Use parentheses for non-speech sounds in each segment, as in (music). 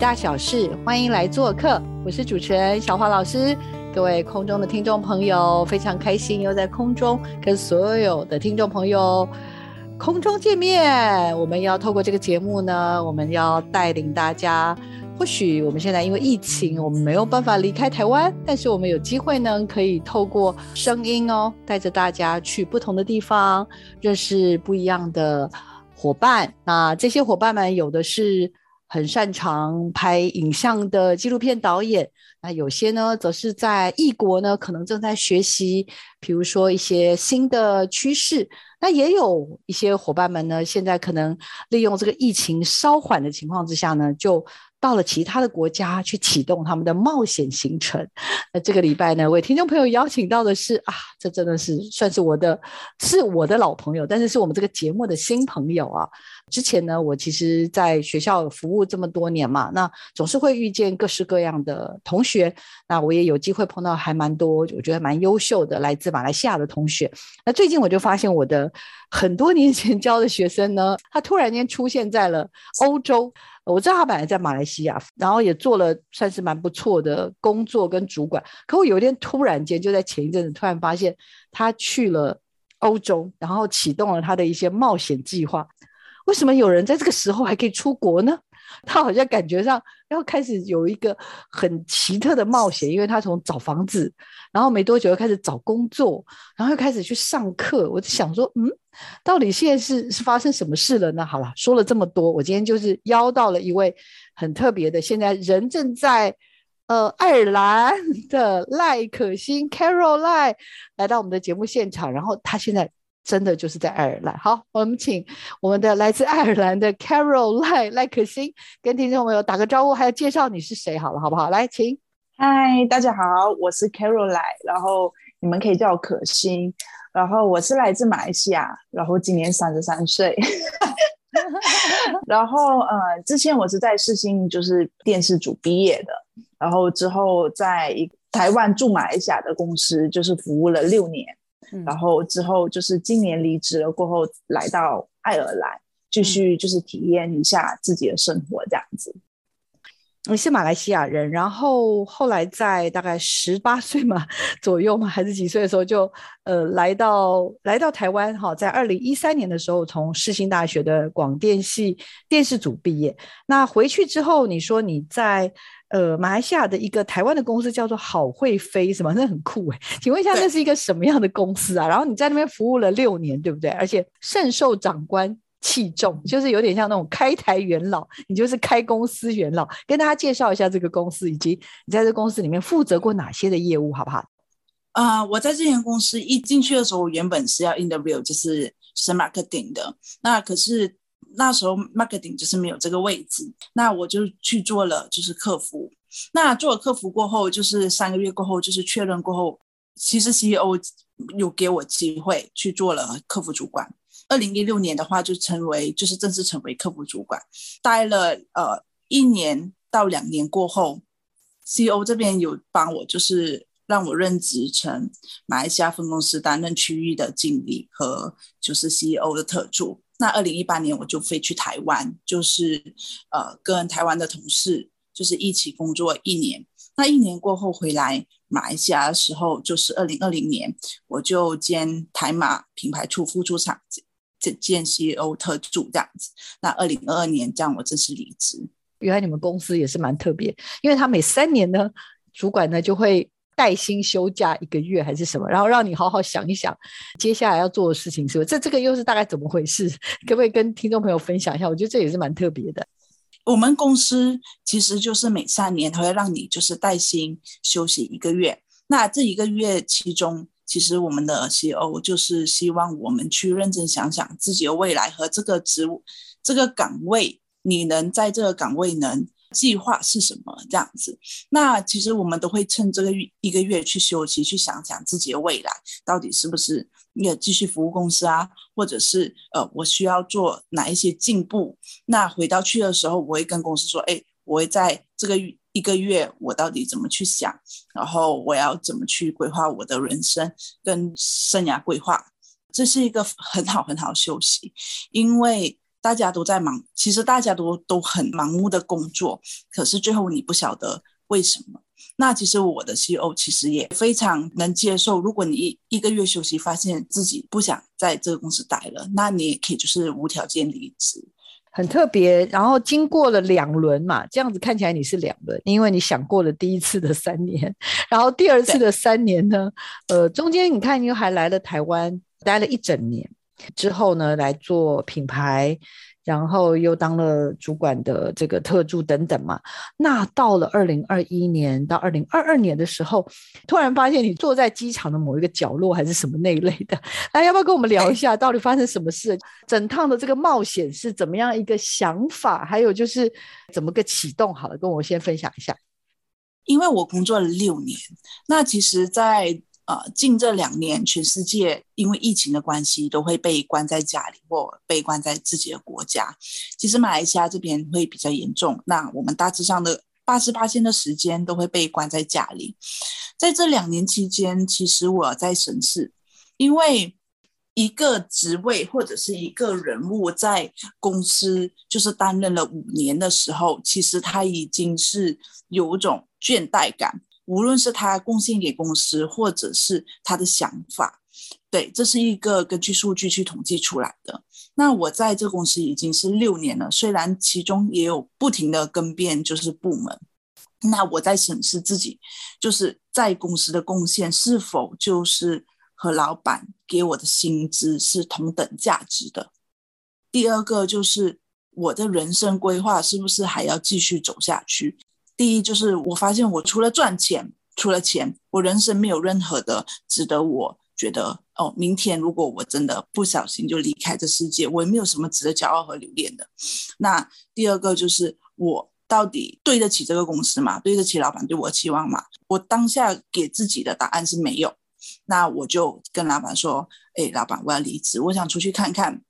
大小事，欢迎来做客。我是主持人小华老师，各位空中的听众朋友，非常开心又在空中跟所有的听众朋友空中见面。我们要透过这个节目呢，我们要带领大家。或许我们现在因为疫情，我们没有办法离开台湾，但是我们有机会呢，可以透过声音哦，带着大家去不同的地方，认识不一样的伙伴。那这些伙伴们有的是。很擅长拍影像的纪录片导演，那有些呢，则是在异国呢，可能正在学习，比如说一些新的趋势。那也有一些伙伴们呢，现在可能利用这个疫情稍缓的情况之下呢，就。到了其他的国家去启动他们的冒险行程。那这个礼拜呢，为听众朋友邀请到的是啊，这真的是算是我的，是我的老朋友，但是是我们这个节目的新朋友啊。之前呢，我其实在学校服务这么多年嘛，那总是会遇见各式各样的同学。学那我也有机会碰到还蛮多，我觉得蛮优秀的来自马来西亚的同学。那最近我就发现我的很多年前教的学生呢，他突然间出现在了欧洲。我知道他本来在马来西亚，然后也做了算是蛮不错的工作跟主管。可我有一天突然间就在前一阵子突然发现他去了欧洲，然后启动了他的一些冒险计划。为什么有人在这个时候还可以出国呢？他好像感觉上要开始有一个很奇特的冒险，因为他从找房子，然后没多久又开始找工作，然后又开始去上课。我就想说，嗯，到底现在是是发生什么事了呢？好了，说了这么多，我今天就是邀到了一位很特别的，现在人正在呃爱尔兰的赖可欣 （Caroline） 来到我们的节目现场，然后他现在。真的就是在爱尔兰。好，我们请我们的来自爱尔兰的 Carol 赖赖可欣跟听众朋友打个招呼，还要介绍你是谁，好了，好不好？来，请。嗨，大家好，我是 Carol 赖，然后你们可以叫我可欣，然后我是来自马来西亚，然后今年三十三岁，(laughs) 然后呃，之前我是在世新就是电视组毕业的，然后之后在一台湾驻马来西亚的公司就是服务了六年。然后之后就是今年离职了过后，来到爱尔兰继续就是体验一下自己的生活这样子。你是马来西亚人，然后后来在大概十八岁嘛左右嘛，还是几岁的时候就呃来到来到台湾哈，在二零一三年的时候从世新大学的广电系电视组毕业。那回去之后，你说你在。呃，马来西亚的一个台湾的公司叫做好会飞，什么？(laughs) 那很酷哎！请问一下，那是一个什么样的公司啊？然后你在那边服务了六年，对不对？而且甚受长官器重，就是有点像那种开台元老，你就是开公司元老。跟大家介绍一下这个公司，以及你在这公司里面负责过哪些的业务，好不好？啊，我在这间公司一进去的时候，原本是要 interview，就是是 marketing 的，那可是。那时候 marketing 就是没有这个位置，那我就去做了，就是客服。那做了客服过后，就是三个月过后，就是确认过后，其实 CEO 有给我机会去做了客服主管。二零一六年的话，就成为就是正式成为客服主管，待了呃一年到两年过后，CEO 这边有帮我，就是让我任职成马来西亚分公司担任区域的经理和就是 CEO 的特助。那二零一八年我就飞去台湾，就是呃跟台湾的同事就是一起工作一年。那一年过后回来马来西亚的时候，就是二零二零年我就兼台马品牌处副处长，兼兼 CEO 特助这样子。那二零二二年这样我正式离职。原来你们公司也是蛮特别，因为他每三年呢，主管呢就会。带薪休假一个月还是什么，然后让你好好想一想接下来要做的事情，是不是？这这个又是大概怎么回事？(laughs) 可不可以跟听众朋友分享一下？我觉得这也是蛮特别的。我们公司其实就是每三年，他会让你就是带薪休息一个月。那这一个月其中其实我们的 CEO 就是希望我们去认真想想自己的未来和这个职务、这个岗位，你能在这个岗位能计划是什么这样子。那其实我们都会趁这个一个月去休息，去想想自己的未来到底是不是要继续服务公司啊，或者是呃我需要做哪一些进步。那回到去的时候，我会跟公司说，哎，我会在这个一个月我到底怎么去想，然后我要怎么去规划我的人生跟生涯规划，这是一个很好很好休息，因为大家都在忙，其实大家都都很盲目的工作，可是最后你不晓得为什么。那其实我的 CEO 其实也非常能接受，如果你一一个月休息，发现自己不想在这个公司待了，那你也可以就是无条件离职。很特别，然后经过了两轮嘛，这样子看起来你是两轮，因为你想过了第一次的三年，然后第二次的三年呢，呃，中间你看你又还来了台湾，待了一整年之后呢，来做品牌。然后又当了主管的这个特助等等嘛，那到了二零二一年到二零二二年的时候，突然发现你坐在机场的某一个角落还是什么那一类的，那要不要跟我们聊一下，到底发生什么事？整趟的这个冒险是怎么样一个想法？还有就是怎么个启动？好了，跟我先分享一下。因为我工作了六年，那其实，在呃，近这两年，全世界因为疫情的关系，都会被关在家里或被关在自己的国家。其实马来西亚这边会比较严重，那我们大致上的八十八天的时间都会被关在家里。在这两年期间，其实我在审视，因为一个职位或者是一个人物在公司就是担任了五年的时候，其实他已经是有种倦怠感。无论是他贡献给公司，或者是他的想法，对，这是一个根据数据去统计出来的。那我在这公司已经是六年了，虽然其中也有不停的更变，就是部门。那我在审视自己，就是在公司的贡献是否就是和老板给我的薪资是同等价值的。第二个就是我的人生规划是不是还要继续走下去。第一就是我发现，我除了赚钱，除了钱，我人生没有任何的值得我觉得哦，明天如果我真的不小心就离开这世界，我也没有什么值得骄傲和留恋的。那第二个就是我到底对得起这个公司吗？对得起老板对我的期望吗？我当下给自己的答案是没有。那我就跟老板说：“哎，老板，我要离职，我想出去看看。”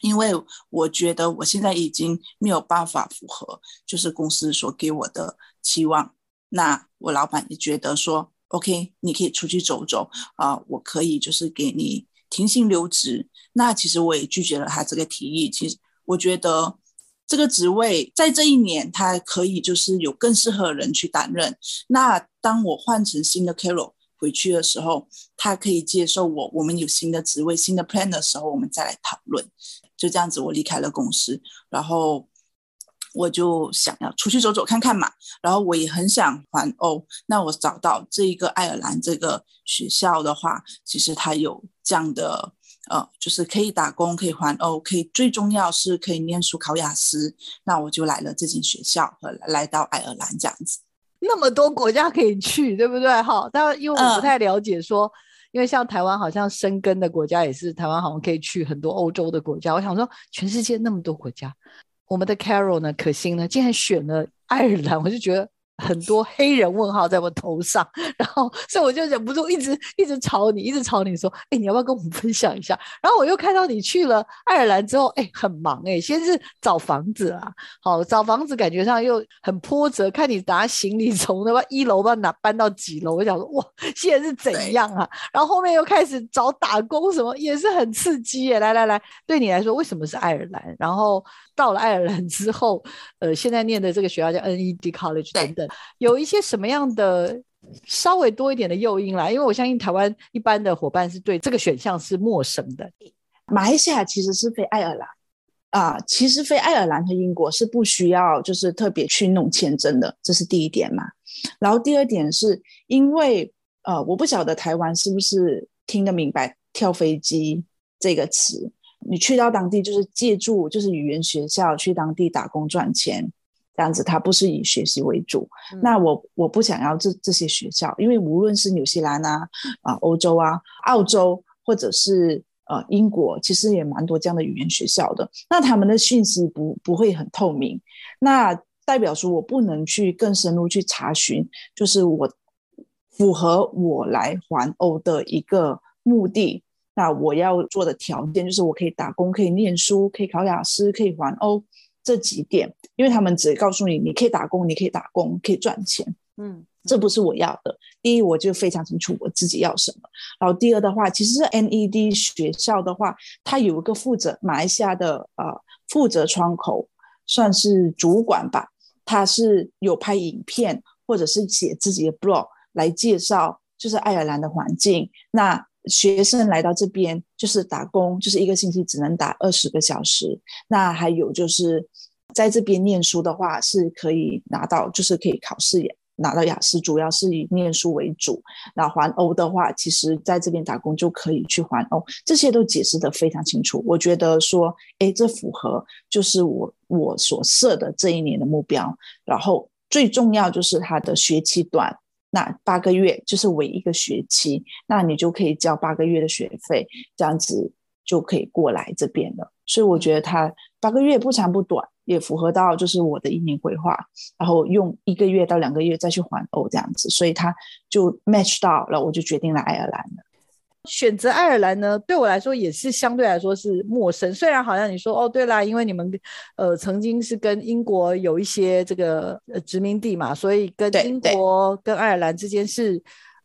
因为我觉得我现在已经没有办法符合，就是公司所给我的期望。那我老板也觉得说，OK，你可以出去走走啊，我可以就是给你停薪留职。那其实我也拒绝了他这个提议。其实我觉得这个职位在这一年，他可以就是有更适合的人去担任。那当我换成新的 Carol 回去的时候，他可以接受我。我们有新的职位、新的 plan 的时候，我们再来讨论。就这样子，我离开了公司，然后我就想要出去走走看看嘛。然后我也很想环欧，那我找到这一个爱尔兰这个学校的话，其实它有这样的呃，就是可以打工，可以环欧，可以最重要是可以念书考雅思。那我就来了这间学校和来到爱尔兰这样子。那么多国家可以去，对不对？哈，但因为我不太了解说。因为像台湾好像生根的国家也是，台湾好像可以去很多欧洲的国家。我想说，全世界那么多国家，我们的 Carol 呢，可心呢，竟然选了爱尔兰，我就觉得。很多黑人问号在我头上，然后所以我就忍不住一直一直吵你，一直吵你说，哎，你要不要跟我们分享一下？然后我又看到你去了爱尔兰之后，哎，很忙哎，先是找房子啊，好找房子，感觉上又很波折，看你拿行李从那么一楼到哪搬到几楼，我想说哇，现在是怎样啊？然后后面又开始找打工，什么也是很刺激耶。来来来，对你来说为什么是爱尔兰？然后到了爱尔兰之后，呃，现在念的这个学校叫 NED College 等等。有一些什么样的稍微多一点的诱因啦？因为我相信台湾一般的伙伴是对这个选项是陌生的。马来西亚其实是非爱尔兰啊，其实非爱尔兰和英国是不需要就是特别去弄签证的，这是第一点嘛。然后第二点是因为呃，我不晓得台湾是不是听得明白“跳飞机”这个词。你去到当地就是借助就是语言学校去当地打工赚钱。这样子，它不是以学习为主。那我我不想要这这些学校，因为无论是纽西兰啊啊欧洲啊澳洲，或者是呃英国，其实也蛮多这样的语言学校的。那他们的讯息不不会很透明，那代表说我不能去更深入去查询，就是我符合我来环欧的一个目的。那我要做的条件就是我可以打工，可以念书，可以考雅思，可以环欧。这几点，因为他们只告诉你，你可以打工，你可以打工，可以赚钱。嗯，这不是我要的。第一，我就非常清楚我自己要什么。然后第二的话，其实 NED 学校的话，它有一个负责马来西亚的呃负责窗口，算是主管吧。他是有拍影片，或者是写自己的 blog 来介绍，就是爱尔兰的环境。那学生来到这边就是打工，就是一个星期只能打二十个小时。那还有就是在这边念书的话，是可以拿到，就是可以考试拿到雅思，主要是以念书为主。那环欧的话，其实在这边打工就可以去环欧，这些都解释的非常清楚。我觉得说，哎，这符合就是我我所设的这一年的目标。然后最重要就是它的学期短。那八个月就是为一个学期，那你就可以交八个月的学费，这样子就可以过来这边了。所以我觉得他八个月不长不短，也符合到就是我的一年规划，然后用一个月到两个月再去还欧这样子，所以他就 match 到了，我就决定来爱尔兰了。选择爱尔兰呢，对我来说也是相对来说是陌生。虽然好像你说哦，对啦，因为你们呃曾经是跟英国有一些这个殖民地嘛，所以跟英国跟爱尔兰之间是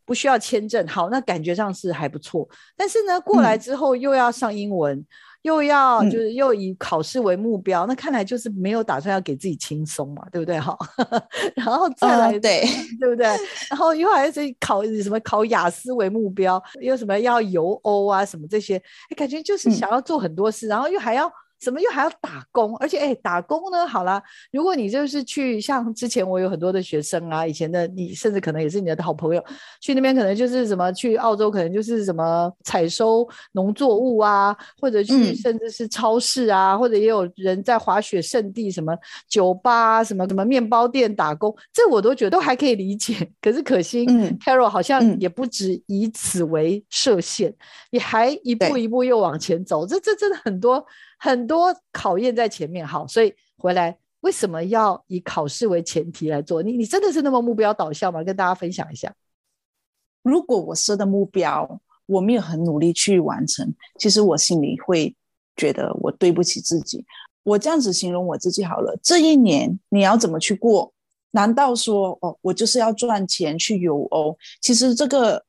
不需要签证。好，那感觉上是还不错。但是呢，过来之后又要上英文。又要就是又以考试为目标，那看来就是没有打算要给自己轻松嘛，对不对？哈，(laughs) 然后再来对对不对？然后又还是考什么考雅思为目标，又什么要游欧啊什么这些，感觉就是想要做很多事，然后又还要。怎么又还要打工？而且哎，打工呢？好啦，如果你就是去像之前我有很多的学生啊，以前的你甚至可能也是你的好朋友，去那边可能就是什么去澳洲，可能就是什么采收农作物啊，或者去甚至是超市啊，或者也有人在滑雪圣地什么酒吧、什么什么面包店打工，这我都觉得都还可以理解。可是可惜，Carol 好像也不止以此为设限，你还一步一步又往前走，这这真的很多。很多考验在前面，好，所以回来为什么要以考试为前提来做？你你真的是那么目标导向吗？跟大家分享一下。如果我设的目标我没有很努力去完成，其实我心里会觉得我对不起自己。我这样子形容我自己好了，这一年你要怎么去过？难道说哦，我就是要赚钱去游欧？其实这个。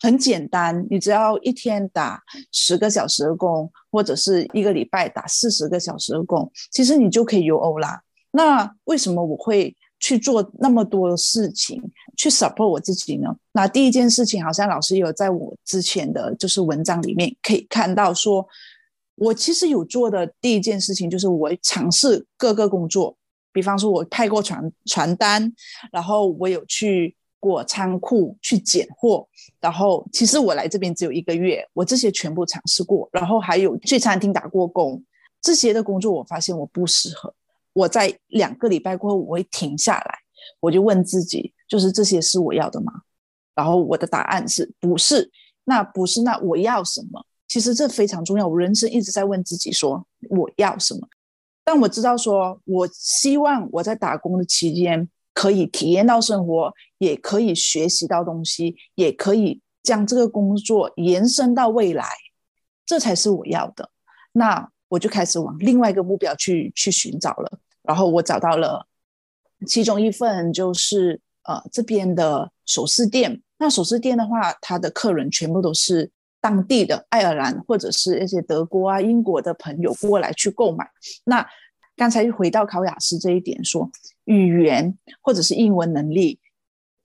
很简单，你只要一天打十个小时的工，或者是一个礼拜打四十个小时的工，其实你就可以游欧啦。那为什么我会去做那么多事情去 support 我自己呢？那第一件事情，好像老师有在我之前的就是文章里面可以看到，说我其实有做的第一件事情就是我尝试各个工作，比方说我派过传传单，然后我有去。过仓库去拣货，然后其实我来这边只有一个月，我这些全部尝试过，然后还有去餐厅打过工，这些的工作我发现我不适合。我在两个礼拜过后我会停下来，我就问自己，就是这些是我要的吗？然后我的答案是不是？那不是，那我要什么？其实这非常重要，我人生一直在问自己说我要什么。但我知道说，我希望我在打工的期间。可以体验到生活，也可以学习到东西，也可以将这个工作延伸到未来，这才是我要的。那我就开始往另外一个目标去去寻找了。然后我找到了其中一份，就是呃这边的首饰店。那首饰店的话，它的客人全部都是当地的爱尔兰或者是一些德国啊、英国的朋友过来去购买。那刚才回到考雅思这一点，说语言或者是英文能力，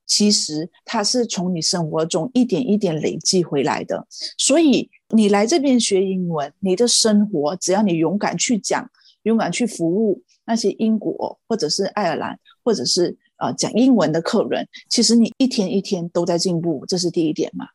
其实它是从你生活中一点一点累积回来的。所以你来这边学英文，你的生活只要你勇敢去讲，勇敢去服务那些英国或者是爱尔兰或者是呃讲英文的客人，其实你一天一天都在进步，这是第一点嘛。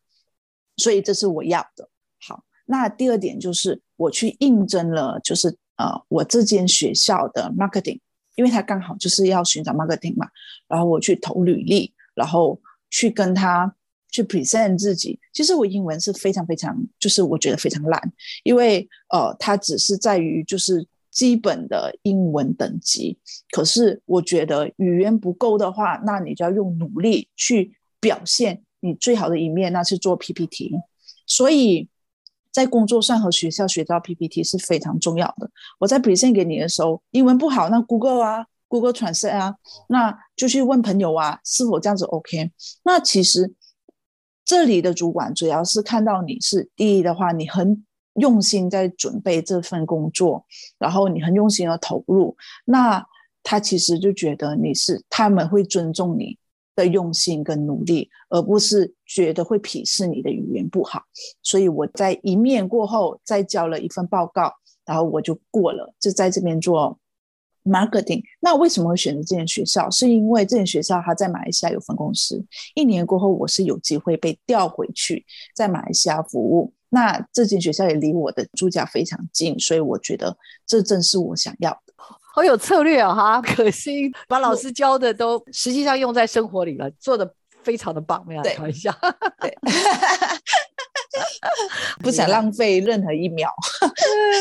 所以这是我要的。好，那第二点就是我去应征了，就是。呃，我这间学校的 marketing 因为他刚好就是要寻找 marketing 嘛，然后我去投履历，然后去跟他去 present 自己。其实我英文是非常非常，就是我觉得非常烂，因为呃，它只是在于就是基本的英文等级。可是我觉得语言不够的话，那你就要用努力去表现你最好的一面，那是做 PPT。所以。在工作上和学校学到 PPT 是非常重要的。我在 present 给你的时候，英文不好，那 Google 啊，Google Translate 啊，那就去问朋友啊，是否这样子 OK？那其实这里的主管主要是看到你是第一的话，你很用心在准备这份工作，然后你很用心的投入，那他其实就觉得你是他们会尊重你。的用心跟努力，而不是觉得会鄙视你的语言不好。所以我在一面过后，再交了一份报告，然后我就过了，就在这边做 marketing。那为什么会选择这间学校？是因为这间学校它在马来西亚有分公司。一年过后，我是有机会被调回去在马来西亚服务。那这间学校也离我的住家非常近，所以我觉得这正是我想要的。好有策略啊！哈，可惜把老师教的都实际上用在生活里了，做的非常的棒，没有开玩笑。对，(laughs) 不想浪费任何一秒。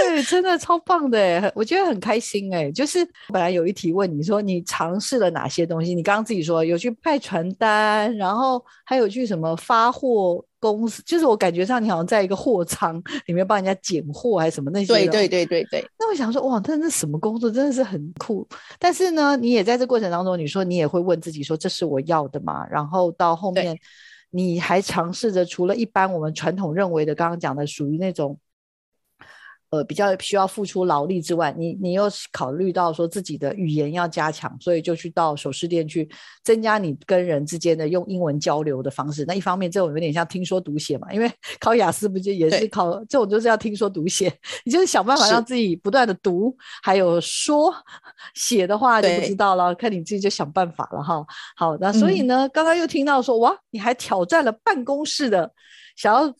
对，真的超棒的，我觉得很开心哎。就是本来有一题问你说你尝试了哪些东西，你刚刚自己说有去派传单，然后还有去什么发货。公司就是我感觉上，你好像在一个货仓里面帮人家拣货还是什么那些。对对对对对。那我想说，哇，真的是什么工作真的是很酷。但是呢，你也在这过程当中，你说你也会问自己说，这是我要的吗？然后到后面，你还尝试着除了一般我们传统认为的刚刚讲的属于那种。呃，比较需要付出劳力之外，你你又考虑到说自己的语言要加强，所以就去到首饰店去增加你跟人之间的用英文交流的方式。那一方面，这种有点像听说读写嘛，因为 (laughs) 考雅思不就也是考这种就是要听说读写，你就是想办法让自己不断的读，还有说写的话就不知道了，看你自己就想办法了哈。好，那所以呢，刚刚又听到说哇，你还挑战了办公室的，想要。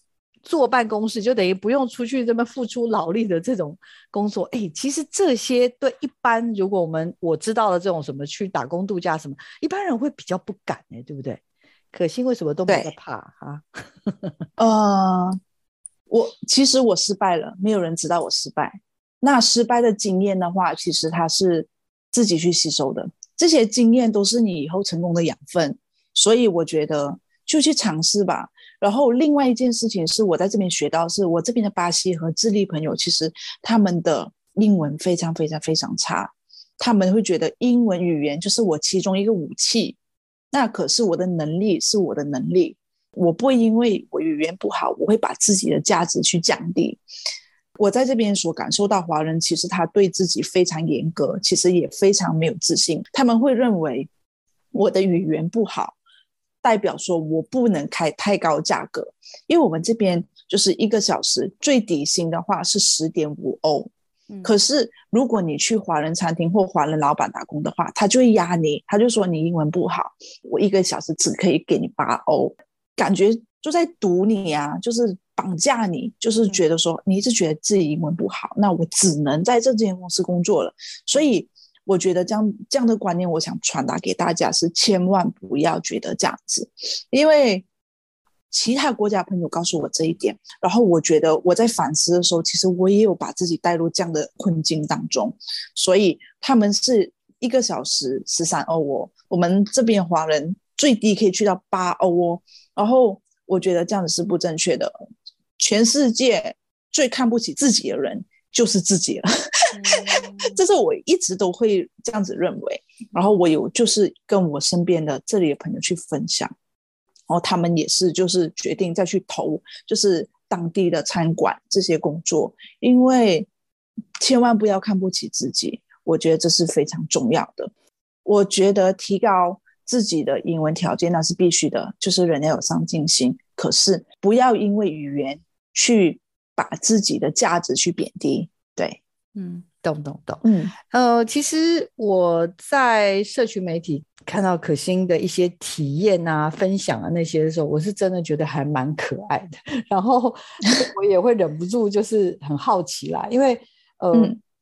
坐办公室就等于不用出去这么付出劳力的这种工作，哎，其实这些对一般如果我们我知道了这种什么去打工度假什么，一般人会比较不敢哎，对不对？可心为什么都没在怕啊？呃，我其实我失败了，没有人知道我失败。那失败的经验的话，其实它是自己去吸收的，这些经验都是你以后成功的养分，所以我觉得就去尝试吧。然后另外一件事情是我在这边学到，是我这边的巴西和智利朋友，其实他们的英文非常非常非常差，他们会觉得英文语言就是我其中一个武器。那可是我的能力是我的能力，我不会因为我语言不好，我会把自己的价值去降低。我在这边所感受到，华人其实他对自己非常严格，其实也非常没有自信，他们会认为我的语言不好。代表说，我不能开太高价格，因为我们这边就是一个小时最底薪的话是十点五欧。可是如果你去华人餐厅或华人老板打工的话，他就会压你，他就说你英文不好，我一个小时只可以给你八欧，感觉就在堵你啊，就是绑架你，就是觉得说你一直觉得自己英文不好，那我只能在这间公司工作了，所以。我觉得这样这样的观念，我想传达给大家是千万不要觉得这样子，因为其他国家朋友告诉我这一点，然后我觉得我在反思的时候，其实我也有把自己带入这样的困境当中，所以他们是一个小时十三欧哦，我们这边华人最低可以去到八欧哦，然后我觉得这样子是不正确的，全世界最看不起自己的人。就是自己了，(laughs) 这是我一直都会这样子认为。然后我有就是跟我身边的这里的朋友去分享，然后他们也是就是决定再去投，就是当地的餐馆这些工作，因为千万不要看不起自己，我觉得这是非常重要的。我觉得提高自己的英文条件那是必须的，就是人要有上进心，可是不要因为语言去。把自己的价值去贬低，对，嗯，懂懂懂，嗯，呃，其实我在社群媒体看到可心的一些体验啊、分享啊那些的时候，我是真的觉得还蛮可爱的，(laughs) 然后 (laughs) 我也会忍不住就是很好奇啦，因为呃，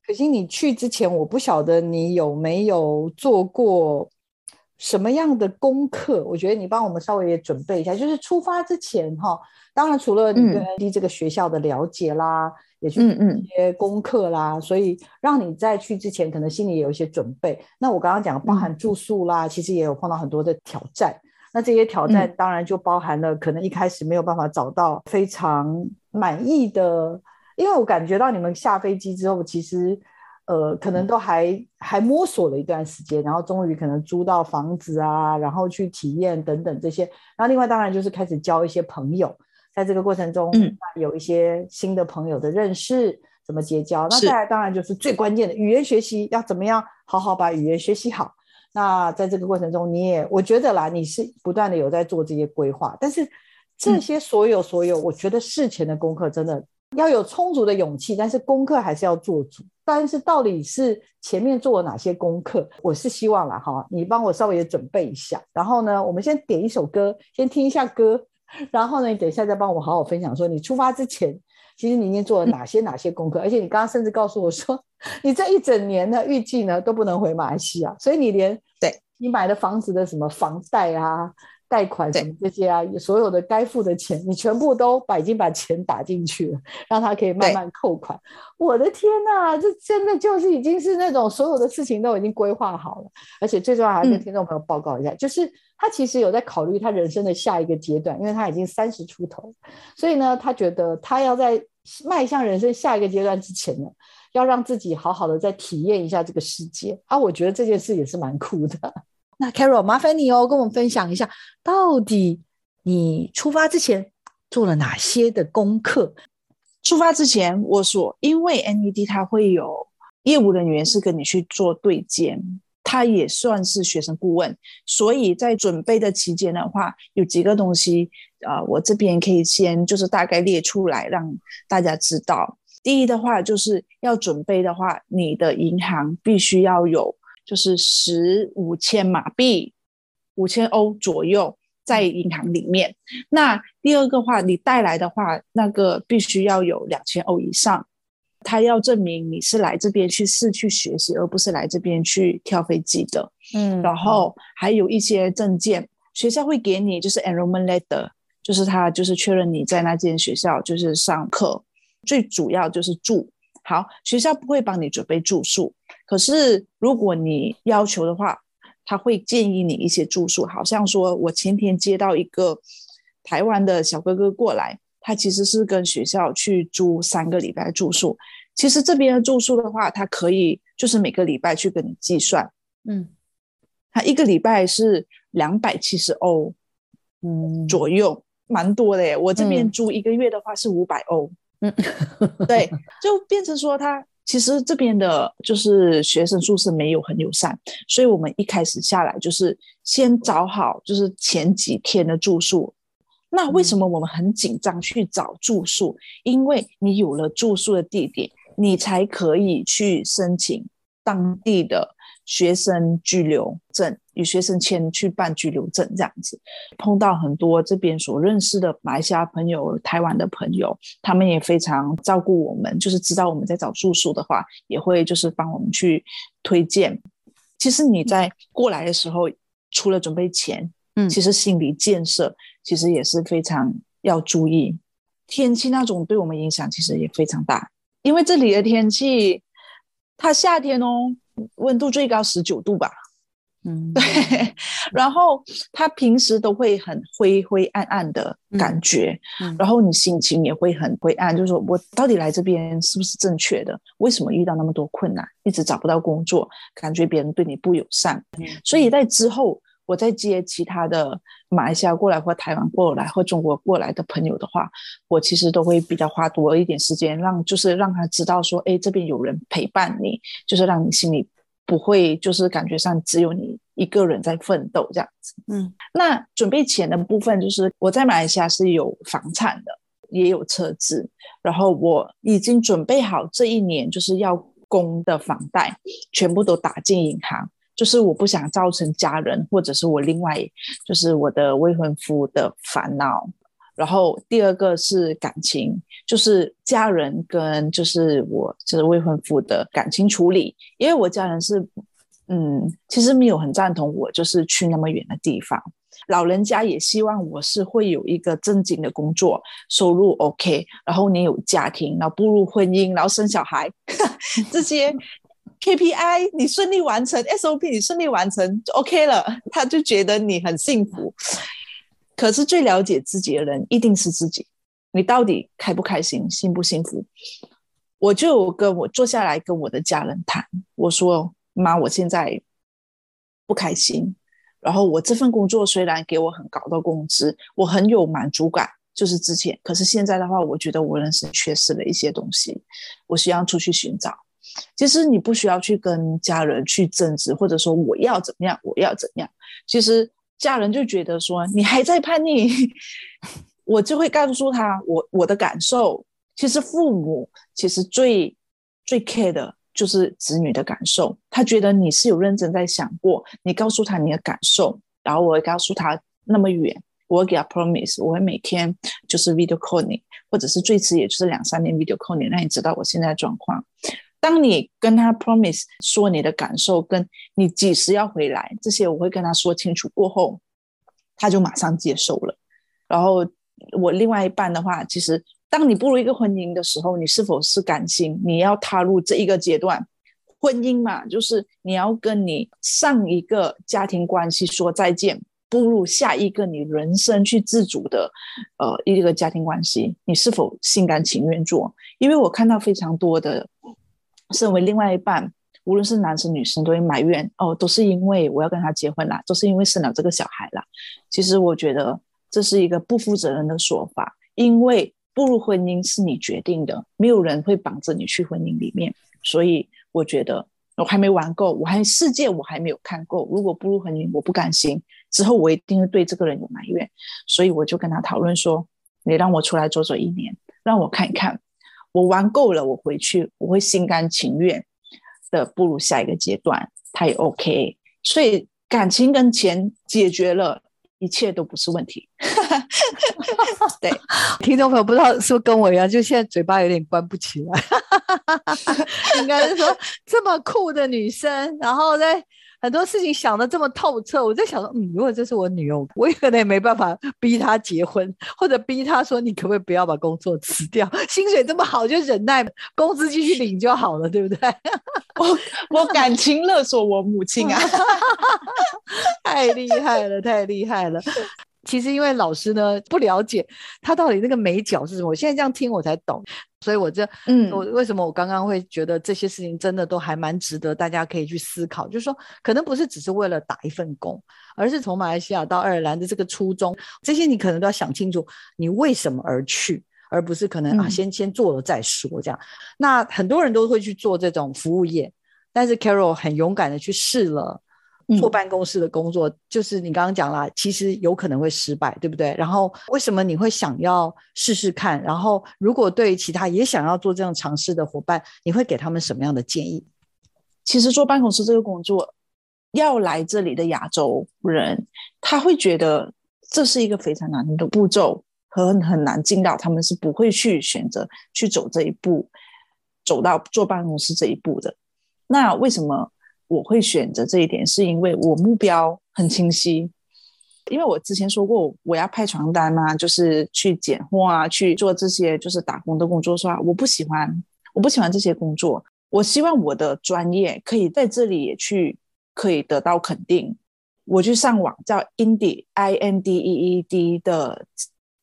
可惜你去之前，我不晓得你有没有做过什么样的功课。我觉得你帮我们稍微也准备一下，就是出发之前哈，当然除了你对 ND 这个学校的了解啦，也去一些功课啦，所以让你在去之前可能心里有一些准备。那我刚刚讲包含住宿啦，其实也有碰到很多的挑战。那这些挑战当然就包含了可能一开始没有办法找到非常满意的。因为我感觉到你们下飞机之后，其实，呃，可能都还还摸索了一段时间，然后终于可能租到房子啊，然后去体验等等这些。然后另外当然就是开始交一些朋友，在这个过程中，嗯，有一些新的朋友的认识，怎么结交？那再来当然就是最关键的语言学习，要怎么样好好把语言学习好？那在这个过程中，你也我觉得啦，你是不断的有在做这些规划，但是这些所有所有，我觉得事前的功课真的。要有充足的勇气，但是功课还是要做足。但是到底是前面做了哪些功课？我是希望了哈，你帮我稍微也准备一下。然后呢，我们先点一首歌，先听一下歌。(laughs) 然后呢，你等一下再帮我好好分享，说你出发之前，其实你已经做了哪些哪些功课。而且你刚刚甚至告诉我说，(laughs) 你这一整年呢，预计呢都不能回马来西亚，所以你连对你买的房子的什么房贷啊。贷款什么这些啊，所有的该付的钱，你全部都把已经把钱打进去了，让他可以慢慢扣款。我的天哪，这真的就是已经是那种所有的事情都已经规划好了，而且最重要还要跟听众朋友报告一下，就是他其实有在考虑他人生的下一个阶段，因为他已经三十出头，所以呢，他觉得他要在迈向人生下一个阶段之前呢，要让自己好好的再体验一下这个世界。啊，我觉得这件事也是蛮酷的。那 Carol，麻烦你哦，跟我们分享一下，到底你出发之前做了哪些的功课？出发之前，我说，因为 NED 它会有业务人员是跟你去做对接，他也算是学生顾问，所以在准备的期间的话，有几个东西啊，我这边可以先就是大概列出来让大家知道。第一的话，就是要准备的话，你的银行必须要有。就是十五千马币，五千欧左右在银行里面。那第二个话，你带来的话，那个必须要有两千欧以上。他要证明你是来这边去试去学习，而不是来这边去跳飞机的。嗯，然后还有一些证件，学校会给你，就是 enrollment letter，就是他就是确认你在那间学校就是上课。最主要就是住。好，学校不会帮你准备住宿，可是如果你要求的话，他会建议你一些住宿。好像说我前天接到一个台湾的小哥哥过来，他其实是跟学校去租三个礼拜住宿。其实这边的住宿的话，他可以就是每个礼拜去跟你计算，嗯，他一个礼拜是两百七十欧，嗯左右，蛮多的耶。我这边租一个月的话是五百欧。嗯，(laughs) 对，就变成说他其实这边的就是学生宿舍没有很友善，所以我们一开始下来就是先找好就是前几天的住宿。那为什么我们很紧张去找住宿？因为你有了住宿的地点，你才可以去申请当地的。学生居留证与学生签去办居留证这样子，碰到很多这边所认识的马来西亚朋友、台湾的朋友，他们也非常照顾我们，就是知道我们在找住宿的话，也会就是帮我们去推荐。其实你在过来的时候，除了准备钱，嗯，其实心理建设其实也是非常要注意。天气那种对我们影响其实也非常大，因为这里的天气，它夏天哦。温度最高十九度吧，嗯，对。然后他平时都会很灰灰暗暗的感觉，然后你心情也会很灰暗，就是说我到底来这边是不是正确的？为什么遇到那么多困难，一直找不到工作，感觉别人对你不友善？所以在之后，我在接其他的马来西亚过来或台湾过来或中国过来的朋友的话，我其实都会比较花多一点时间，让就是让他知道说，哎，这边有人陪伴你，就是让你心里。不会，就是感觉上只有你一个人在奋斗这样子。嗯，那准备钱的部分，就是我在马来西亚是有房产的，也有车子，然后我已经准备好这一年就是要供的房贷，全部都打进银行。就是我不想造成家人或者是我另外就是我的未婚夫的烦恼。然后第二个是感情，就是家人跟就是我就是未婚夫的感情处理，因为我家人是嗯，其实没有很赞同我就是去那么远的地方。老人家也希望我是会有一个正经的工作，收入 OK，然后你有家庭，然后步入婚姻，然后生小孩，(laughs) 这些 KPI 你顺利完成，SOP 你顺利完成就 OK 了，(laughs) 他就觉得你很幸福。可是最了解自己的人一定是自己，你到底开不开心，幸不幸福？我就跟我坐下来跟我的家人谈，我说妈，我现在不开心。然后我这份工作虽然给我很高的工资，我很有满足感，就是之前。可是现在的话，我觉得我人生缺失了一些东西，我需要出去寻找。其实你不需要去跟家人去争执，或者说我要怎么样，我要怎样。其实家人就觉得说你还在叛逆，(laughs) 我就会告诉他我我的感受。其实父母其实最最 care 的。就是子女的感受，他觉得你是有认真在想过，你告诉他你的感受，然后我会告诉他那么远，我会给他 promise，我会每天就是 video call 你，或者是最迟也就是两三年 video call 你，让你知道我现在的状况。当你跟他 promise 说你的感受，跟你几时要回来，这些我会跟他说清楚过后，他就马上接受了。然后我另外一半的话，其实。当你步入一个婚姻的时候，你是否是甘心？你要踏入这一个阶段，婚姻嘛，就是你要跟你上一个家庭关系说再见，步入下一个你人生去自主的，呃，一个家庭关系，你是否心甘情愿做？因为我看到非常多的，身为另外一半，无论是男生女生，都会埋怨哦，都是因为我要跟他结婚啦，都是因为生了这个小孩啦。其实我觉得这是一个不负责任的说法，因为。步入婚姻是你决定的，没有人会绑着你去婚姻里面。所以我觉得我还没玩够，我还世界我还没有看够。如果步入婚姻，我不甘心，之后我一定会对这个人有埋怨。所以我就跟他讨论说：“你让我出来做做一年，让我看一看，我玩够了，我回去我会心甘情愿的步入下一个阶段。”他也 OK。所以感情跟钱解决了。一切都不是问题。(laughs) 对，听众朋友不知道是不是跟我一样，就现在嘴巴有点关不起来。(laughs) 应该是说这么酷的女生，然后在。很多事情想的这么透彻，我在想说，嗯，如果这是我女儿，我可能也没办法逼她结婚，或者逼她说，你可不可以不要把工作辞掉？(laughs) 薪水这么好，就忍耐，工资继续领就好了，对不对？(laughs) 我我感情勒索我母亲啊，(laughs) 太厉害了，太厉害了。其实因为老师呢不了解他到底那个美角是什么，我现在这样听我才懂，所以我这嗯，我为什么我刚刚会觉得这些事情真的都还蛮值得大家可以去思考，就是说可能不是只是为了打一份工，而是从马来西亚到爱尔兰的这个初衷，这些你可能都要想清楚，你为什么而去，而不是可能啊先先做了再说这样。那很多人都会去做这种服务业，但是 Carol 很勇敢的去试了。坐办公室的工作，就是你刚刚讲了，其实有可能会失败，对不对？然后为什么你会想要试试看？然后如果对其他也想要做这样尝试的伙伴，你会给他们什么样的建议？其实做办公室这个工作，要来这里的亚洲人，他会觉得这是一个非常难的步骤，和很难进到，他们是不会去选择去走这一步，走到坐办公室这一步的。那为什么？我会选择这一点，是因为我目标很清晰。因为我之前说过，我要派床单嘛，就是去拣货啊，去做这些就是打工的工作，是吧？我不喜欢，我不喜欢这些工作。我希望我的专业可以在这里也去可以得到肯定。我去上网叫 Indeed I N D E E D 的。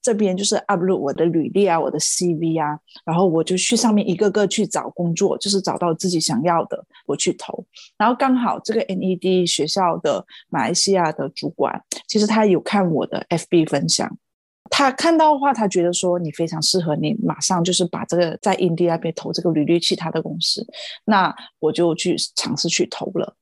这边就是 upload 我的履历啊，我的 CV 啊，然后我就去上面一个个去找工作，就是找到自己想要的，我去投。然后刚好这个 NED 学校的马来西亚的主管，其实他有看我的 FB 分享，他看到的话，他觉得说你非常适合，你马上就是把这个在 Indeed 那边投这个履历其他的公司，那我就去尝试去投了。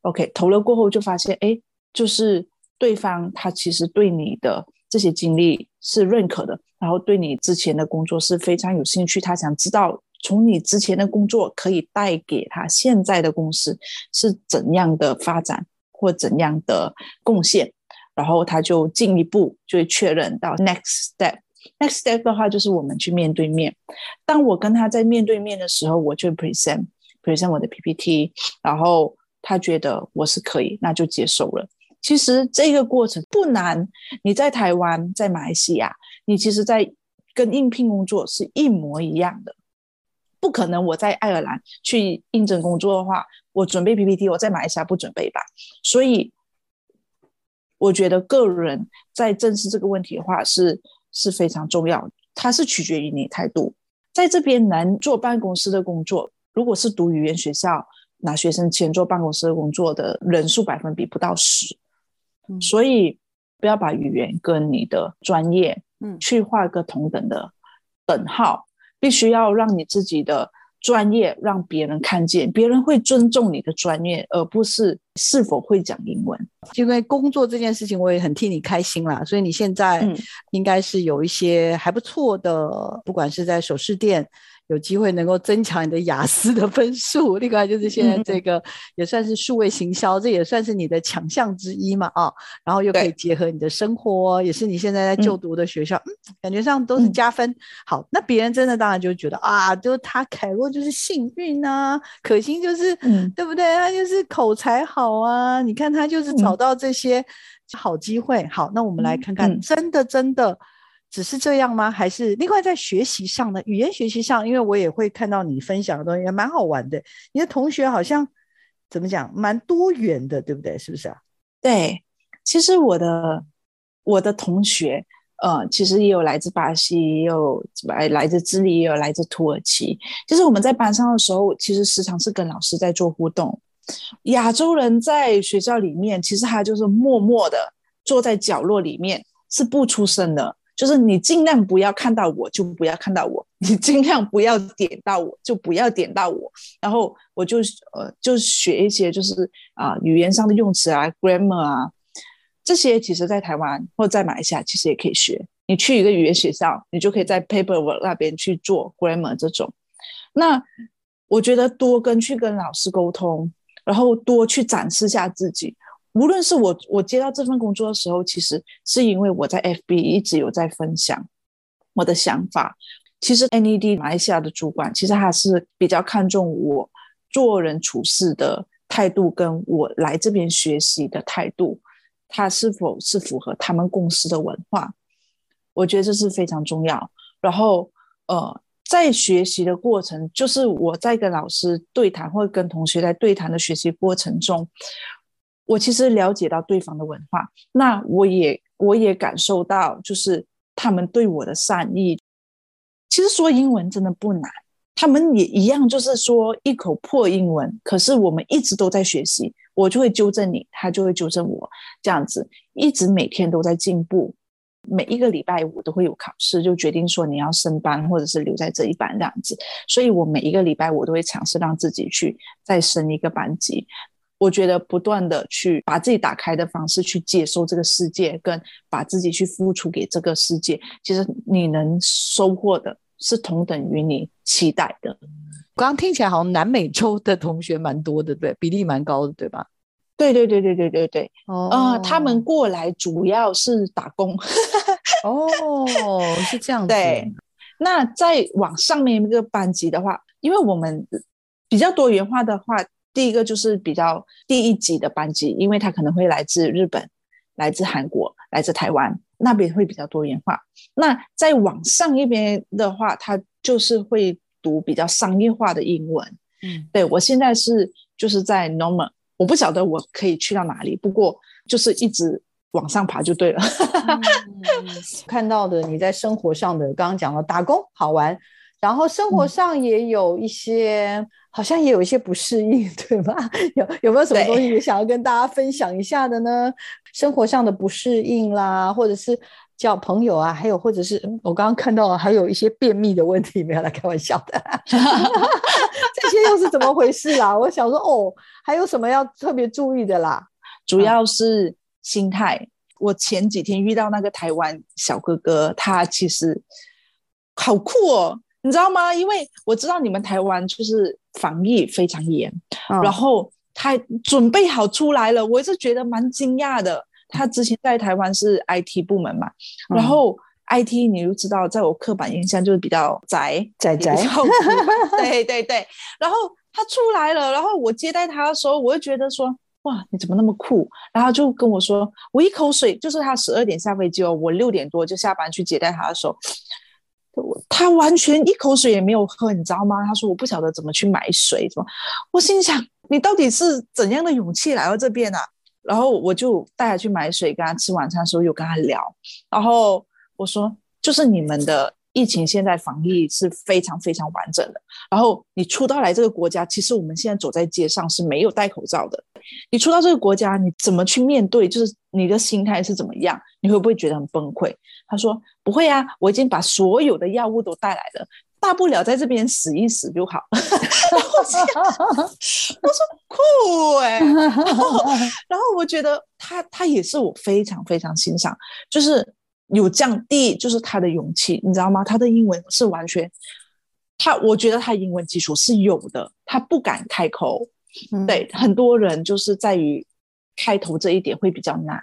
OK，投了过后就发现，哎，就是对方他其实对你的。这些经历是认可的，然后对你之前的工作是非常有兴趣。他想知道从你之前的工作可以带给他现在的公司是怎样的发展或怎样的贡献。然后他就进一步就会确认到 next step。next step 的话就是我们去面对面。当我跟他在面对面的时候，我就 present present 我的 PPT，然后他觉得我是可以，那就接受了。其实这个过程不难，你在台湾，在马来西亚，你其实，在跟应聘工作是一模一样的。不可能我在爱尔兰去应征工作的话，我准备 PPT，我在马来西亚不准备吧？所以，我觉得个人在正视这个问题的话是是非常重要，它是取决于你态度。在这边能做办公室的工作，如果是读语言学校拿学生签做办公室的工作的人数百分比不到十。所以不要把语言跟你的专业，嗯，去画个同等的等号。必须要让你自己的专业让别人看见，别人会尊重你的专业，而不是是否会讲英文。因为工作这件事情，我也很替你开心啦。所以你现在应该是有一些还不错的，不管是在首饰店。有机会能够增强你的雅思的分数，另外就是现在这个也算是数位行销，这也算是你的强项之一嘛啊，然后又可以结合你的生活，也是你现在在就读的学校，嗯，感觉上都是加分。好，那别人真的当然就觉得啊，就他凯洛就是幸运啊，可心就是对不对？他就是口才好啊，你看他就是找到这些好机会。好，那我们来看看，真的真的。只是这样吗？还是另外在学习上呢？语言学习上，因为我也会看到你分享的东西，也蛮好玩的。你的同学好像怎么讲，蛮多元的，对不对？是不是啊？对，其实我的我的同学，呃，其实也有来自巴西，也有来来自智利，也有来自土耳其。就是我们在班上的时候，其实时常是跟老师在做互动。亚洲人在学校里面，其实他就是默默的坐在角落里面，是不出声的。就是你尽量不要看到我，就不要看到我；你尽量不要点到我，就不要点到我。然后我就呃，就学一些就是啊语言上的用词啊，grammar 啊，这些其实在台湾或者在马来西亚其实也可以学。你去一个语言学校，你就可以在 paperwork 那边去做 grammar 这种。那我觉得多跟去跟老师沟通，然后多去展示下自己。无论是我我接到这份工作的时候，其实是因为我在 FB 一直有在分享我的想法。其实 NED 马来西亚的主管其实还是比较看重我做人处事的态度，跟我来这边学习的态度，他是否是符合他们公司的文化？我觉得这是非常重要。然后呃，在学习的过程，就是我在跟老师对谈或跟同学在对谈的学习过程中。我其实了解到对方的文化，那我也我也感受到，就是他们对我的善意。其实说英文真的不难，他们也一样，就是说一口破英文。可是我们一直都在学习，我就会纠正你，他就会纠正我，这样子一直每天都在进步。每一个礼拜五都会有考试，就决定说你要升班或者是留在这一班这样子。所以我每一个礼拜我都会尝试让自己去再升一个班级。我觉得不断的去把自己打开的方式去接受这个世界，跟把自己去付出给这个世界，其实你能收获的是同等于你期待的。刚刚听起来好像南美洲的同学蛮多的，对，比例蛮高的，对吧？对对对对对对对。哦。啊，他们过来主要是打工。(laughs) 哦，是这样子。对。那再往上面一个班级的话，因为我们比较多元化的话。第一个就是比较第一级的班级，因为他可能会来自日本、来自韩国、来自台湾那边会比较多元化。那再往上一边的话，他就是会读比较商业化的英文。嗯，对我现在是就是在 normal，我不晓得我可以去到哪里，不过就是一直往上爬就对了。(laughs) 看到的你在生活上的，刚刚讲了打工好玩，然后生活上也有一些。好像也有一些不适应，(laughs) 对吧？有有没有什么东西想要跟大家分享一下的呢？生活上的不适应啦，或者是叫朋友啊，还有或者是我刚刚看到还有一些便秘的问题，没有来开玩笑的，(laughs) (laughs) 这些又是怎么回事啦？我想说哦，还有什么要特别注意的啦？主要是心态。我前几天遇到那个台湾小哥哥，他其实好酷哦。你知道吗？因为我知道你们台湾就是防疫非常严，然后他准备好出来了，我是觉得蛮惊讶的。他之前在台湾是 IT 部门嘛，然后 IT 你就知道，在我刻板印象就是比较宅宅宅，(laughs) 对对对。然后他出来了，然后我接待他的时候，我就觉得说，哇，你怎么那么酷？然后就跟我说，我一口水，就是他十二点下飞机哦，我六点多就下班去接待他的时候。他完全一口水也没有喝，你知道吗？他说我不晓得怎么去买水，怎么？我心想你到底是怎样的勇气来到这边啊？然后我就带他去买水，跟他吃晚餐的时候又跟他聊。然后我说，就是你们的疫情现在防疫是非常非常完整的。然后你出到来这个国家，其实我们现在走在街上是没有戴口罩的。你出到这个国家，你怎么去面对？就是你的心态是怎么样？你会不会觉得很崩溃？他说不会啊，我已经把所有的药物都带来了，大不了在这边死一死就好。我说酷哎，然后我觉得他他也是我非常非常欣赏，就是有这样第就是他的勇气，你知道吗？他的英文是完全，他我觉得他英文基础是有的，他不敢开口。对，很多人就是在于开头这一点会比较难。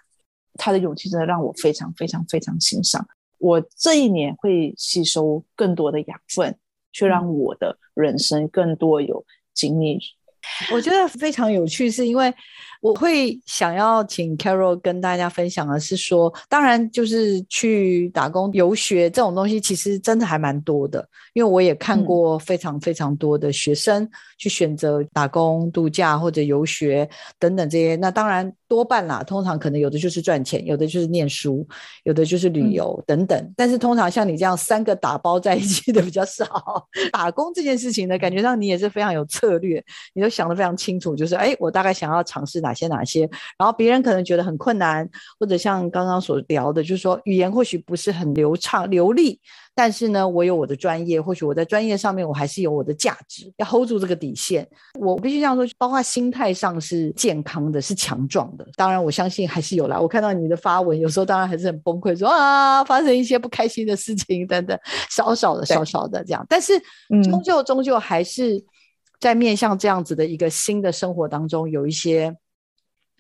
他的勇气真的让我非常非常非常欣赏。我这一年会吸收更多的养分，去让我的人生更多有经历。我觉得非常有趣，是因为我会想要请 Carol 跟大家分享的是说，当然就是去打工游学这种东西，其实真的还蛮多的。因为我也看过非常非常多的学生去选择打工度假或者游学等等这些。那当然。多半啦，通常可能有的就是赚钱，有的就是念书，有的就是旅游等等。但是通常像你这样三个打包在一起的比较少。打工这件事情呢，感觉上你也是非常有策略，你都想得非常清楚，就是哎，我大概想要尝试哪些哪些。然后别人可能觉得很困难，或者像刚刚所聊的，就是说语言或许不是很流畅流利。但是呢，我有我的专业，或许我在专业上面我还是有我的价值，要 hold 住这个底线。我必须这样说，包括心态上是健康的，是强壮的。当然，我相信还是有啦。我看到你的发文，有时候当然还是很崩溃，说啊，发生一些不开心的事情等等，少少的、少少的这样。但是，终究终究还是在面向这样子的一个新的生活当中，有一些，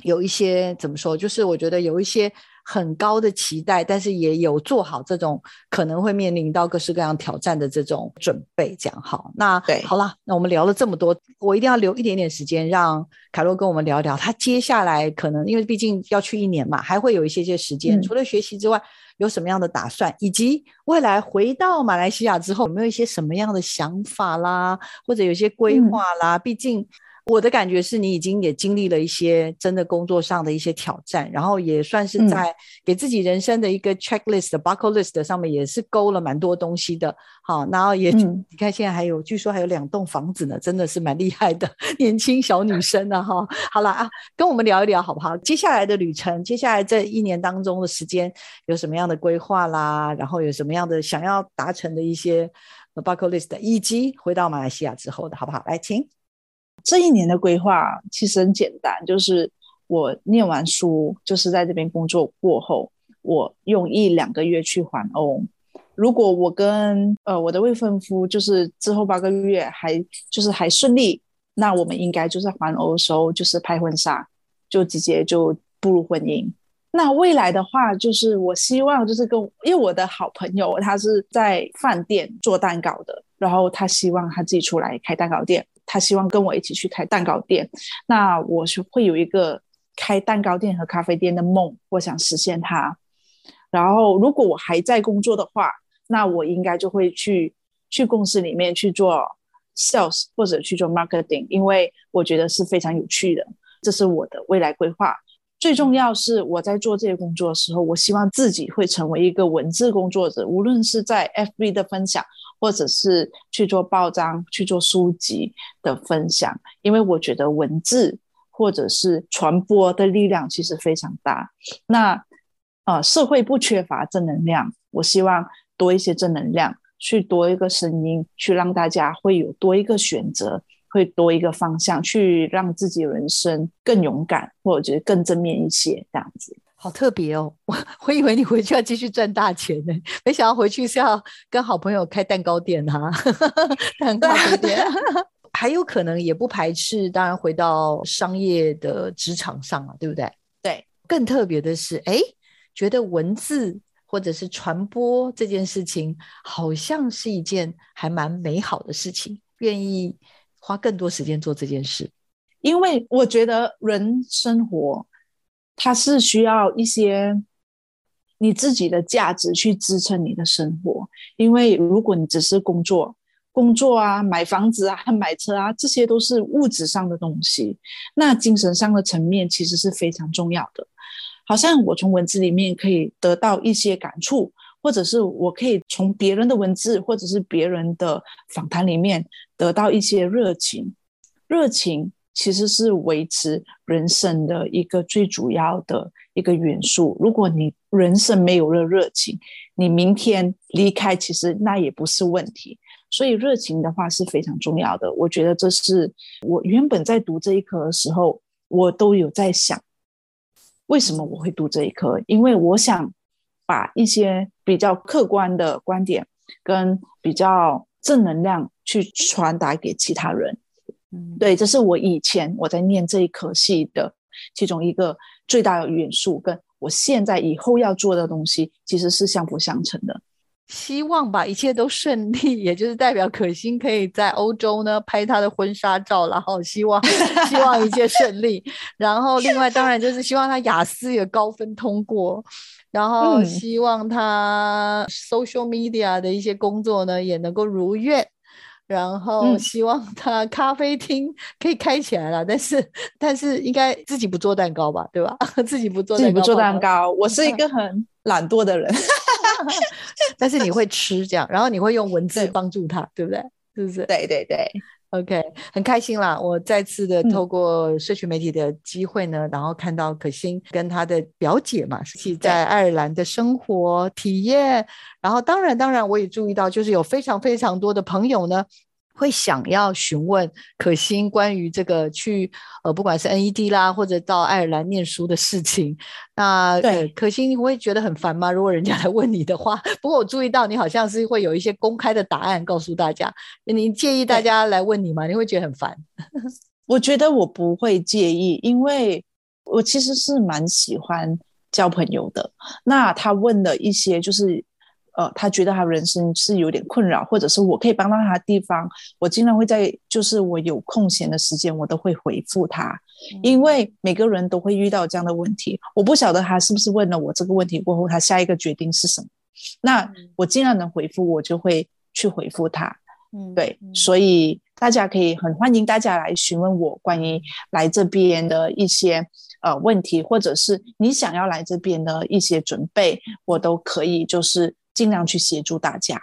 有一些怎么说？就是我觉得有一些。很高的期待，但是也有做好这种可能会面临到各式各样挑战的这种准备，这样好。那对，好了，那我们聊了这么多，我一定要留一点点时间让凯洛跟我们聊聊，他接下来可能因为毕竟要去一年嘛，还会有一些些时间，除了学习之外，有什么样的打算，以及未来回到马来西亚之后有没有一些什么样的想法啦，或者有些规划啦？毕竟。我的感觉是你已经也经历了一些真的工作上的一些挑战，然后也算是在给自己人生的一个 checklist、bucket list 上面也是勾了蛮多东西的。好，然后也你看现在还有，据说还有两栋房子呢，真的是蛮厉害的年轻小女生呢。哈，好了啊，跟我们聊一聊好不好？接下来的旅程，接下来这一年当中的时间有什么样的规划啦？然后有什么样的想要达成的一些 bucket list，以及回到马来西亚之后的好不好？来，请。这一年的规划其实很简单，就是我念完书，就是在这边工作过后，我用一两个月去环欧。如果我跟呃我的未婚夫就是之后八个月还就是还顺利，那我们应该就是环欧的时候就是拍婚纱，就直接就步入婚姻。那未来的话，就是我希望就是跟因为我的好朋友他是在饭店做蛋糕的，然后他希望他自己出来开蛋糕店。他希望跟我一起去开蛋糕店，那我是会有一个开蛋糕店和咖啡店的梦，我想实现它。然后，如果我还在工作的话，那我应该就会去去公司里面去做 sales 或者去做 marketing，因为我觉得是非常有趣的。这是我的未来规划。最重要是我在做这些工作的时候，我希望自己会成为一个文字工作者，无论是在 FB 的分享。或者是去做报章、去做书籍的分享，因为我觉得文字或者是传播的力量其实非常大。那呃，社会不缺乏正能量，我希望多一些正能量，去多一个声音，去让大家会有多一个选择，会多一个方向，去让自己人生更勇敢，或者更正面一些这样子。好特别哦，(laughs) 我我以为你回去要继续赚大钱呢，没想到回去是要跟好朋友开蛋糕店哈，(laughs) 蛋糕店，(laughs) 还有可能也不排斥，当然回到商业的职场上啊，对不对？对，更特别的是，哎，觉得文字或者是传播这件事情，好像是一件还蛮美好的事情，愿意花更多时间做这件事。因为我觉得人生活，它是需要一些你自己的价值去支撑你的生活。因为如果你只是工作，工作啊，买房子啊，(laughs) 买车啊，这些都是物质上的东西。那精神上的层面其实是非常重要的。好像我从文字里面可以得到一些感触，或者是我可以从别人的文字或者是别人的访谈里面得到一些热情。热情其实是维持人生的一个最主要的一个元素。如果你人生没有了热情，你明天离开，其实那也不是问题。所以热情的话是非常重要的，我觉得这是我原本在读这一科的时候，我都有在想，为什么我会读这一科？因为我想把一些比较客观的观点跟比较正能量去传达给其他人。嗯，对，这是我以前我在念这一科系的其中一个最大的元素，跟我现在以后要做的东西其实是相辅相成的。希望吧，一切都顺利，也就是代表可心可以在欧洲呢拍她的婚纱照，然后希望希望一切顺利。然后另外当然就是希望她雅思也高分通过，然后希望她 social media 的一些工作呢也能够如愿，然后希望他咖啡厅可以开起来了。但是但是应该自己不做蛋糕吧，对吧？(laughs) 自己不做自己不做蛋糕，我是一个很懒惰的人。(laughs) 但是你会吃这样，然后你会用文字帮助他，对不对？是不是？对对对，OK，很开心啦！我再次的透过社群媒体的机会呢，然后看到可心跟她的表姐嘛，一起在爱尔兰的生活体验。然后当然当然，我也注意到，就是有非常非常多的朋友呢。会想要询问可心关于这个去呃，不管是 NED 啦，或者到爱尔兰念书的事情。那对可心，你会觉得很烦吗？(laughs) 如果人家来问你的话。(laughs) 不过我注意到你好像是会有一些公开的答案告诉大家。你介意大家来问你吗？你会觉得很烦？(laughs) 我觉得我不会介意，因为我其实是蛮喜欢交朋友的。那他问了一些就是。呃，他觉得他人生是有点困扰，或者是我可以帮到他的地方，我尽量会在就是我有空闲的时间，我都会回复他，因为每个人都会遇到这样的问题。我不晓得他是不是问了我这个问题过后，他下一个决定是什么。那我尽量能回复，我就会去回复他。嗯，对，所以大家可以很欢迎大家来询问我关于来这边的一些呃问题，或者是你想要来这边的一些准备，我都可以就是。尽量去协助大家。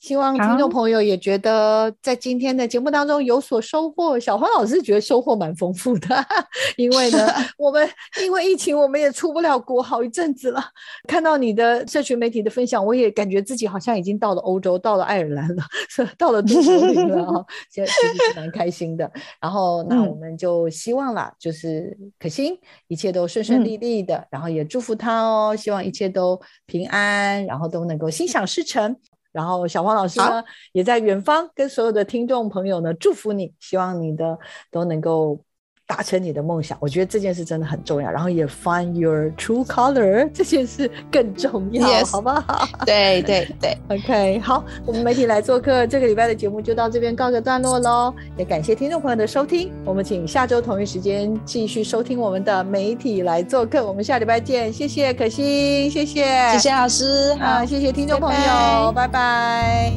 希望听众朋友也觉得在今天的节目当中有所收获。小黄老师觉得收获蛮丰富的，(laughs) 因为呢，(laughs) 我们因为疫情，我们也出不了国好一阵子了。看到你的社群媒体的分享，我也感觉自己好像已经到了欧洲，到了爱尔兰了，(laughs) 到了都柏林了啊！现在其实是蛮开心的。然后，那我们就希望啦，就是可心一切都顺顺利利的，然后也祝福他哦，希望一切都平安，然后都能够心想事成。然后小黄老师呢，也在远方跟所有的听众朋友呢祝福你，希望你的都能够。达成你的梦想，我觉得这件事真的很重要。然后也 find your true color (laughs) 这件事更重要，好不好？对对对，(laughs) OK，好，我们媒体来做客，这个礼拜的节目就到这边告个段落喽。也感谢听众朋友的收听，我们请下周同一时间继续收听我们的媒体来做客。我们下礼拜见，谢谢可心，谢谢，谢谢老师，啊，谢谢听众朋友，拜拜。